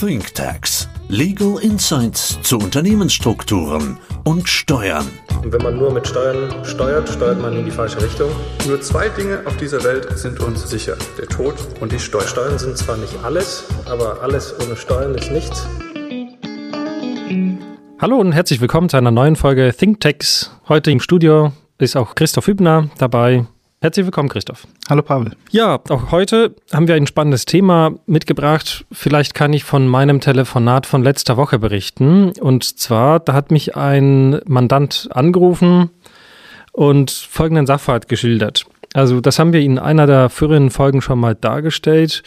ThinkTax. Legal Insights zu Unternehmensstrukturen und Steuern. Und wenn man nur mit Steuern steuert, steuert man in die falsche Richtung. Nur zwei Dinge auf dieser Welt sind uns sicher. Der Tod und die Steuern. Steuern sind zwar nicht alles, aber alles ohne Steuern ist nichts. Hallo und herzlich willkommen zu einer neuen Folge ThinkTax. Heute im Studio ist auch Christoph Hübner dabei. Herzlich willkommen, Christoph. Hallo, Pavel. Ja, auch heute haben wir ein spannendes Thema mitgebracht. Vielleicht kann ich von meinem Telefonat von letzter Woche berichten. Und zwar, da hat mich ein Mandant angerufen und folgenden Sachverhalt geschildert. Also, das haben wir in einer der früheren Folgen schon mal dargestellt.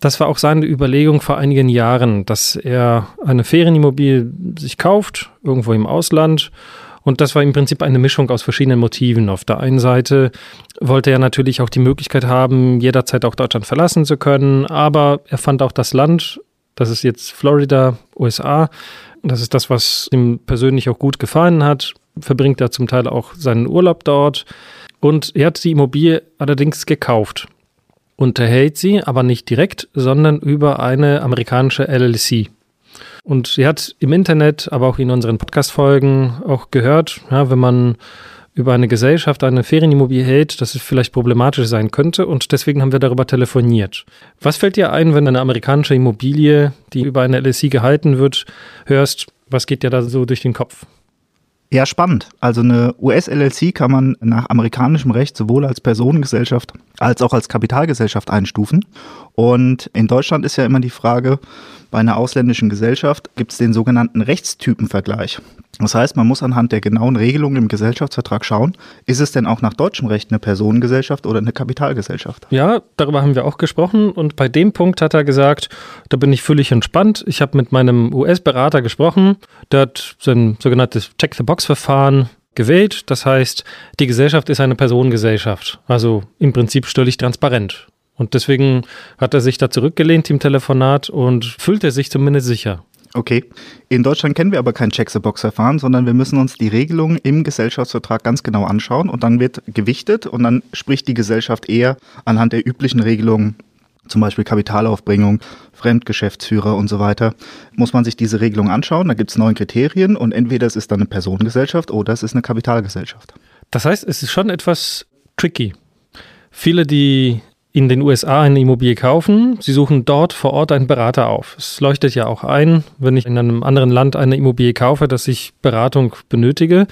Das war auch seine Überlegung vor einigen Jahren, dass er eine Ferienimmobilie sich kauft, irgendwo im Ausland und das war im Prinzip eine Mischung aus verschiedenen Motiven. Auf der einen Seite wollte er natürlich auch die Möglichkeit haben, jederzeit auch Deutschland verlassen zu können, aber er fand auch das Land, das ist jetzt Florida, USA, das ist das, was ihm persönlich auch gut gefallen hat, verbringt er zum Teil auch seinen Urlaub dort und er hat die Immobilie allerdings gekauft unterhält sie aber nicht direkt, sondern über eine amerikanische LLC. Und sie hat im Internet, aber auch in unseren Podcast-Folgen auch gehört, ja, wenn man über eine Gesellschaft eine Ferienimmobilie hält, dass es vielleicht problematisch sein könnte und deswegen haben wir darüber telefoniert. Was fällt dir ein, wenn eine amerikanische Immobilie, die über eine LSI gehalten wird, hörst? Was geht dir da so durch den Kopf? Ja, spannend. Also eine US-LLC kann man nach amerikanischem Recht sowohl als Personengesellschaft als auch als Kapitalgesellschaft einstufen. Und in Deutschland ist ja immer die Frage, bei einer ausländischen Gesellschaft gibt es den sogenannten Rechtstypenvergleich. Das heißt, man muss anhand der genauen Regelungen im Gesellschaftsvertrag schauen, ist es denn auch nach deutschem Recht eine Personengesellschaft oder eine Kapitalgesellschaft? Ja, darüber haben wir auch gesprochen und bei dem Punkt hat er gesagt, da bin ich völlig entspannt. Ich habe mit meinem US-Berater gesprochen, der hat sein sogenanntes Check-the-Box-Verfahren gewählt. Das heißt, die Gesellschaft ist eine Personengesellschaft, also im Prinzip stöldig transparent. Und deswegen hat er sich da zurückgelehnt im Telefonat und fühlte sich zumindest sicher. Okay. In Deutschland kennen wir aber kein Check-the-Box-Verfahren, sondern wir müssen uns die Regelungen im Gesellschaftsvertrag ganz genau anschauen und dann wird gewichtet und dann spricht die Gesellschaft eher anhand der üblichen Regelungen, zum Beispiel Kapitalaufbringung, Fremdgeschäftsführer und so weiter, muss man sich diese Regelung anschauen. Da gibt es neun Kriterien und entweder es ist dann eine Personengesellschaft oder es ist eine Kapitalgesellschaft. Das heißt, es ist schon etwas tricky. Viele, die in den USA eine Immobilie kaufen. Sie suchen dort vor Ort einen Berater auf. Es leuchtet ja auch ein, wenn ich in einem anderen Land eine Immobilie kaufe, dass ich Beratung benötige.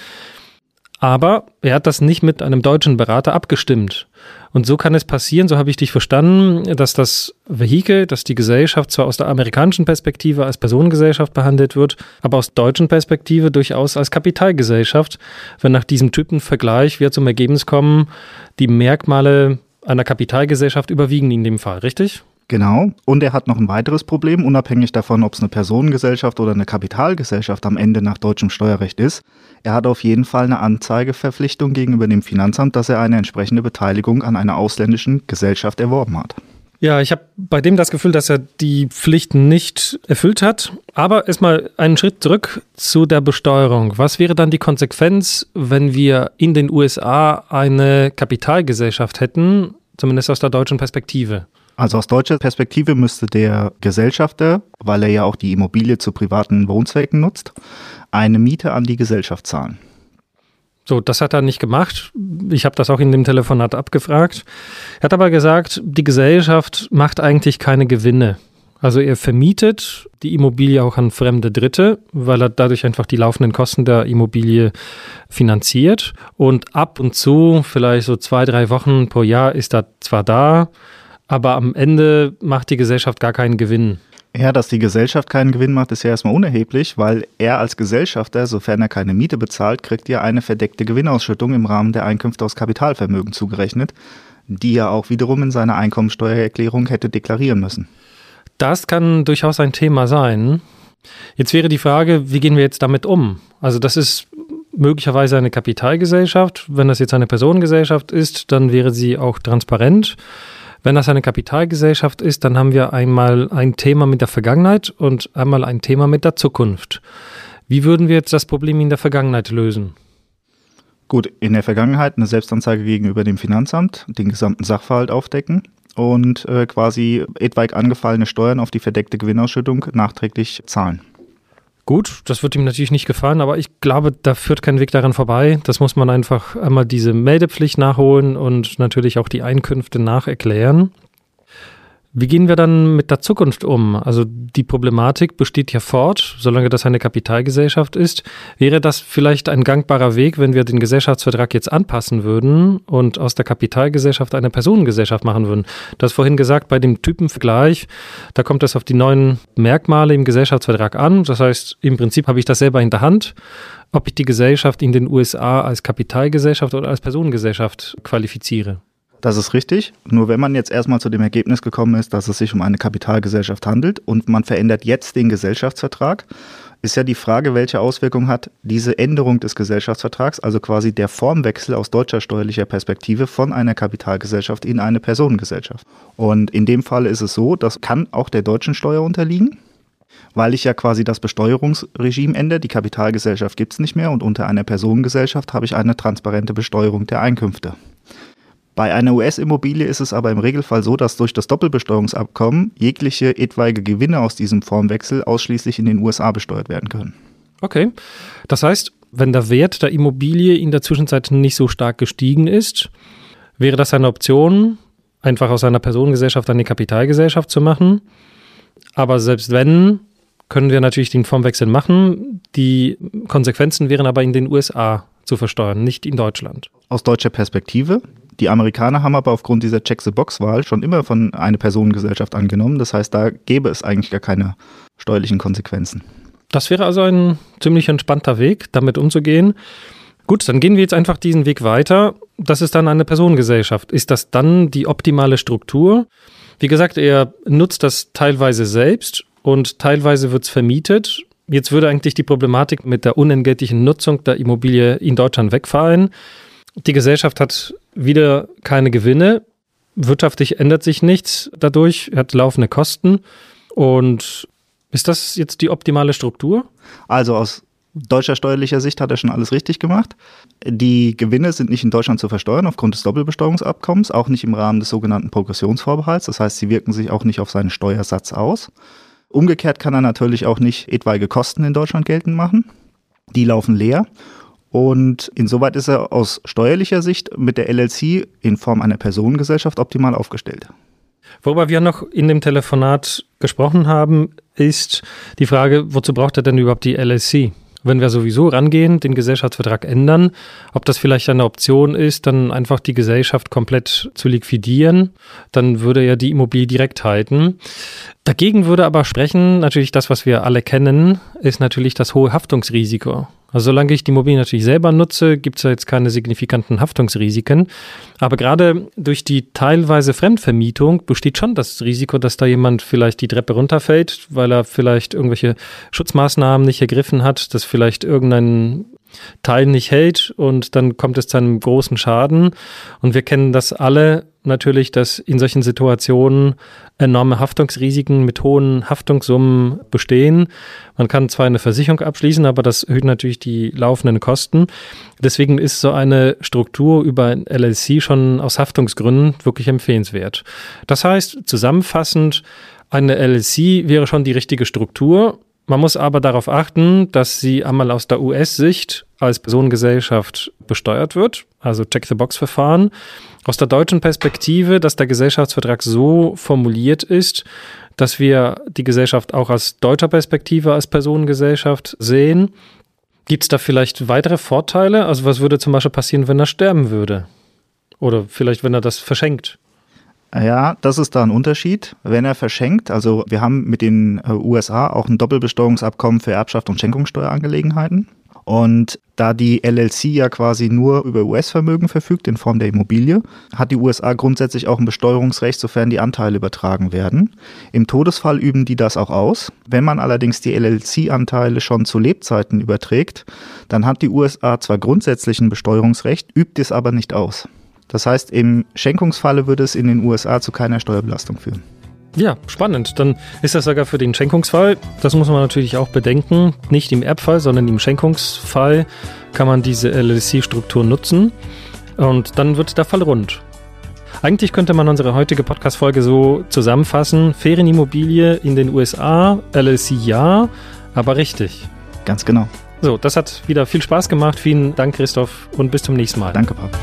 Aber er hat das nicht mit einem deutschen Berater abgestimmt. Und so kann es passieren, so habe ich dich verstanden, dass das Vehikel, dass die Gesellschaft zwar aus der amerikanischen Perspektive als Personengesellschaft behandelt wird, aber aus deutschen Perspektive durchaus als Kapitalgesellschaft, wenn nach diesem Typenvergleich wir zum Ergebnis kommen, die Merkmale einer Kapitalgesellschaft überwiegen in dem Fall, richtig? Genau. Und er hat noch ein weiteres Problem, unabhängig davon, ob es eine Personengesellschaft oder eine Kapitalgesellschaft am Ende nach deutschem Steuerrecht ist. Er hat auf jeden Fall eine Anzeigeverpflichtung gegenüber dem Finanzamt, dass er eine entsprechende Beteiligung an einer ausländischen Gesellschaft erworben hat. Ja, ich habe bei dem das Gefühl, dass er die Pflichten nicht erfüllt hat. Aber erstmal einen Schritt zurück zu der Besteuerung. Was wäre dann die Konsequenz, wenn wir in den USA eine Kapitalgesellschaft hätten, zumindest aus der deutschen Perspektive? Also aus deutscher Perspektive müsste der Gesellschafter, weil er ja auch die Immobilie zu privaten Wohnzwecken nutzt, eine Miete an die Gesellschaft zahlen. So, das hat er nicht gemacht. Ich habe das auch in dem Telefonat abgefragt. Er hat aber gesagt, die Gesellschaft macht eigentlich keine Gewinne. Also er vermietet die Immobilie auch an fremde Dritte, weil er dadurch einfach die laufenden Kosten der Immobilie finanziert. Und ab und zu, vielleicht so zwei, drei Wochen pro Jahr, ist er zwar da, aber am Ende macht die Gesellschaft gar keinen Gewinn. Ja, dass die Gesellschaft keinen Gewinn macht, ist ja erstmal unerheblich, weil er als Gesellschafter, sofern er keine Miete bezahlt, kriegt ja eine verdeckte Gewinnausschüttung im Rahmen der Einkünfte aus Kapitalvermögen zugerechnet, die er auch wiederum in seiner Einkommensteuererklärung hätte deklarieren müssen. Das kann durchaus ein Thema sein. Jetzt wäre die Frage, wie gehen wir jetzt damit um? Also das ist möglicherweise eine Kapitalgesellschaft. Wenn das jetzt eine Personengesellschaft ist, dann wäre sie auch transparent. Wenn das eine Kapitalgesellschaft ist, dann haben wir einmal ein Thema mit der Vergangenheit und einmal ein Thema mit der Zukunft. Wie würden wir jetzt das Problem in der Vergangenheit lösen? Gut, in der Vergangenheit eine Selbstanzeige gegenüber dem Finanzamt, den gesamten Sachverhalt aufdecken und äh, quasi etwaig angefallene Steuern auf die verdeckte Gewinnausschüttung nachträglich zahlen. Gut, das wird ihm natürlich nicht gefallen, aber ich glaube, da führt kein Weg daran vorbei. Das muss man einfach einmal diese Meldepflicht nachholen und natürlich auch die Einkünfte nacherklären. Wie gehen wir dann mit der Zukunft um? Also die Problematik besteht ja fort, solange das eine Kapitalgesellschaft ist. Wäre das vielleicht ein gangbarer Weg, wenn wir den Gesellschaftsvertrag jetzt anpassen würden und aus der Kapitalgesellschaft eine Personengesellschaft machen würden? Das vorhin gesagt, bei dem Typenvergleich, da kommt es auf die neuen Merkmale im Gesellschaftsvertrag an. Das heißt, im Prinzip habe ich das selber in der Hand, ob ich die Gesellschaft in den USA als Kapitalgesellschaft oder als Personengesellschaft qualifiziere. Das ist richtig. Nur wenn man jetzt erstmal zu dem Ergebnis gekommen ist, dass es sich um eine Kapitalgesellschaft handelt und man verändert jetzt den Gesellschaftsvertrag, ist ja die Frage, welche Auswirkung hat diese Änderung des Gesellschaftsvertrags, also quasi der Formwechsel aus deutscher steuerlicher Perspektive von einer Kapitalgesellschaft in eine Personengesellschaft. Und in dem Fall ist es so, das kann auch der deutschen Steuer unterliegen weil ich ja quasi das Besteuerungsregime ändere. Die Kapitalgesellschaft gibt es nicht mehr und unter einer Personengesellschaft habe ich eine transparente Besteuerung der Einkünfte. Bei einer US-Immobilie ist es aber im Regelfall so, dass durch das Doppelbesteuerungsabkommen jegliche etwaige Gewinne aus diesem Formwechsel ausschließlich in den USA besteuert werden können. Okay. Das heißt, wenn der Wert der Immobilie in der Zwischenzeit nicht so stark gestiegen ist, wäre das eine Option, einfach aus einer Personengesellschaft eine Kapitalgesellschaft zu machen. Aber selbst wenn, können wir natürlich den Formwechsel machen. Die Konsequenzen wären aber in den USA zu versteuern, nicht in Deutschland. Aus deutscher Perspektive die Amerikaner haben aber aufgrund dieser Check-the-Box-Wahl schon immer von einer Personengesellschaft angenommen. Das heißt, da gäbe es eigentlich gar keine steuerlichen Konsequenzen. Das wäre also ein ziemlich entspannter Weg, damit umzugehen. Gut, dann gehen wir jetzt einfach diesen Weg weiter. Das ist dann eine Personengesellschaft. Ist das dann die optimale Struktur? Wie gesagt, er nutzt das teilweise selbst und teilweise wird es vermietet. Jetzt würde eigentlich die Problematik mit der unentgeltlichen Nutzung der Immobilie in Deutschland wegfallen. Die Gesellschaft hat wieder keine Gewinne. Wirtschaftlich ändert sich nichts dadurch, hat laufende Kosten. Und ist das jetzt die optimale Struktur? Also aus deutscher steuerlicher Sicht hat er schon alles richtig gemacht. Die Gewinne sind nicht in Deutschland zu versteuern aufgrund des Doppelbesteuerungsabkommens, auch nicht im Rahmen des sogenannten Progressionsvorbehalts. Das heißt, sie wirken sich auch nicht auf seinen Steuersatz aus. Umgekehrt kann er natürlich auch nicht etwaige Kosten in Deutschland geltend machen. Die laufen leer. Und insoweit ist er aus steuerlicher Sicht mit der LLC in Form einer Personengesellschaft optimal aufgestellt. Worüber wir noch in dem Telefonat gesprochen haben, ist die Frage, wozu braucht er denn überhaupt die LLC? Wenn wir sowieso rangehen, den Gesellschaftsvertrag ändern, ob das vielleicht eine Option ist, dann einfach die Gesellschaft komplett zu liquidieren, dann würde er die Immobilie direkt halten. Dagegen würde aber sprechen, natürlich das, was wir alle kennen, ist natürlich das hohe Haftungsrisiko. Also solange ich die Immobilie natürlich selber nutze, gibt es ja jetzt keine signifikanten Haftungsrisiken. Aber gerade durch die teilweise Fremdvermietung besteht schon das Risiko, dass da jemand vielleicht die Treppe runterfällt, weil er vielleicht irgendwelche Schutzmaßnahmen nicht ergriffen hat, dass vielleicht irgendein Teil nicht hält und dann kommt es zu einem großen Schaden. Und wir kennen das alle natürlich, dass in solchen Situationen enorme Haftungsrisiken mit hohen Haftungssummen bestehen. Man kann zwar eine Versicherung abschließen, aber das erhöht natürlich die laufenden Kosten. Deswegen ist so eine Struktur über ein LLC schon aus Haftungsgründen wirklich empfehlenswert. Das heißt, zusammenfassend, eine LLC wäre schon die richtige Struktur. Man muss aber darauf achten, dass sie einmal aus der US-Sicht als Personengesellschaft besteuert wird, also Check-the-Box-Verfahren. Aus der deutschen Perspektive, dass der Gesellschaftsvertrag so formuliert ist, dass wir die Gesellschaft auch aus deutscher Perspektive als Personengesellschaft sehen. Gibt es da vielleicht weitere Vorteile? Also was würde zum Beispiel passieren, wenn er sterben würde? Oder vielleicht, wenn er das verschenkt? Ja, das ist da ein Unterschied. Wenn er verschenkt, also wir haben mit den äh, USA auch ein Doppelbesteuerungsabkommen für Erbschaft und Schenkungssteuerangelegenheiten. Und da die LLC ja quasi nur über US-Vermögen verfügt in Form der Immobilie, hat die USA grundsätzlich auch ein Besteuerungsrecht, sofern die Anteile übertragen werden. Im Todesfall üben die das auch aus. Wenn man allerdings die LLC-Anteile schon zu Lebzeiten überträgt, dann hat die USA zwar grundsätzlich ein Besteuerungsrecht, übt es aber nicht aus. Das heißt, im Schenkungsfalle würde es in den USA zu keiner Steuerbelastung führen. Ja, spannend. Dann ist das sogar für den Schenkungsfall. Das muss man natürlich auch bedenken. Nicht im Erbfall, sondern im Schenkungsfall kann man diese LLC-Struktur nutzen. Und dann wird der Fall rund. Eigentlich könnte man unsere heutige Podcast-Folge so zusammenfassen. Ferienimmobilie in den USA, LLC ja, aber richtig. Ganz genau. So, das hat wieder viel Spaß gemacht. Vielen Dank, Christoph, und bis zum nächsten Mal. Danke, Papa.